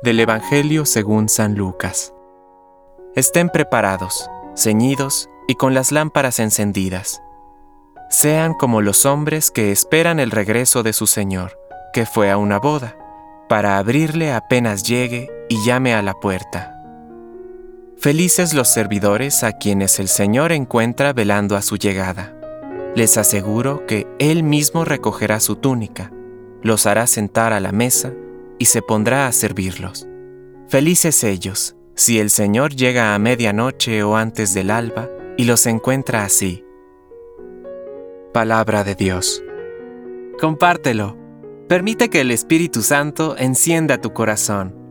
Del Evangelio según San Lucas. Estén preparados, ceñidos y con las lámparas encendidas. Sean como los hombres que esperan el regreso de su Señor, que fue a una boda, para abrirle apenas llegue y llame a la puerta. Felices los servidores a quienes el Señor encuentra velando a su llegada. Les aseguro que Él mismo recogerá su túnica, los hará sentar a la mesa y se pondrá a servirlos. Felices ellos, si el Señor llega a medianoche o antes del alba y los encuentra así. Palabra de Dios. Compártelo. Permite que el Espíritu Santo encienda tu corazón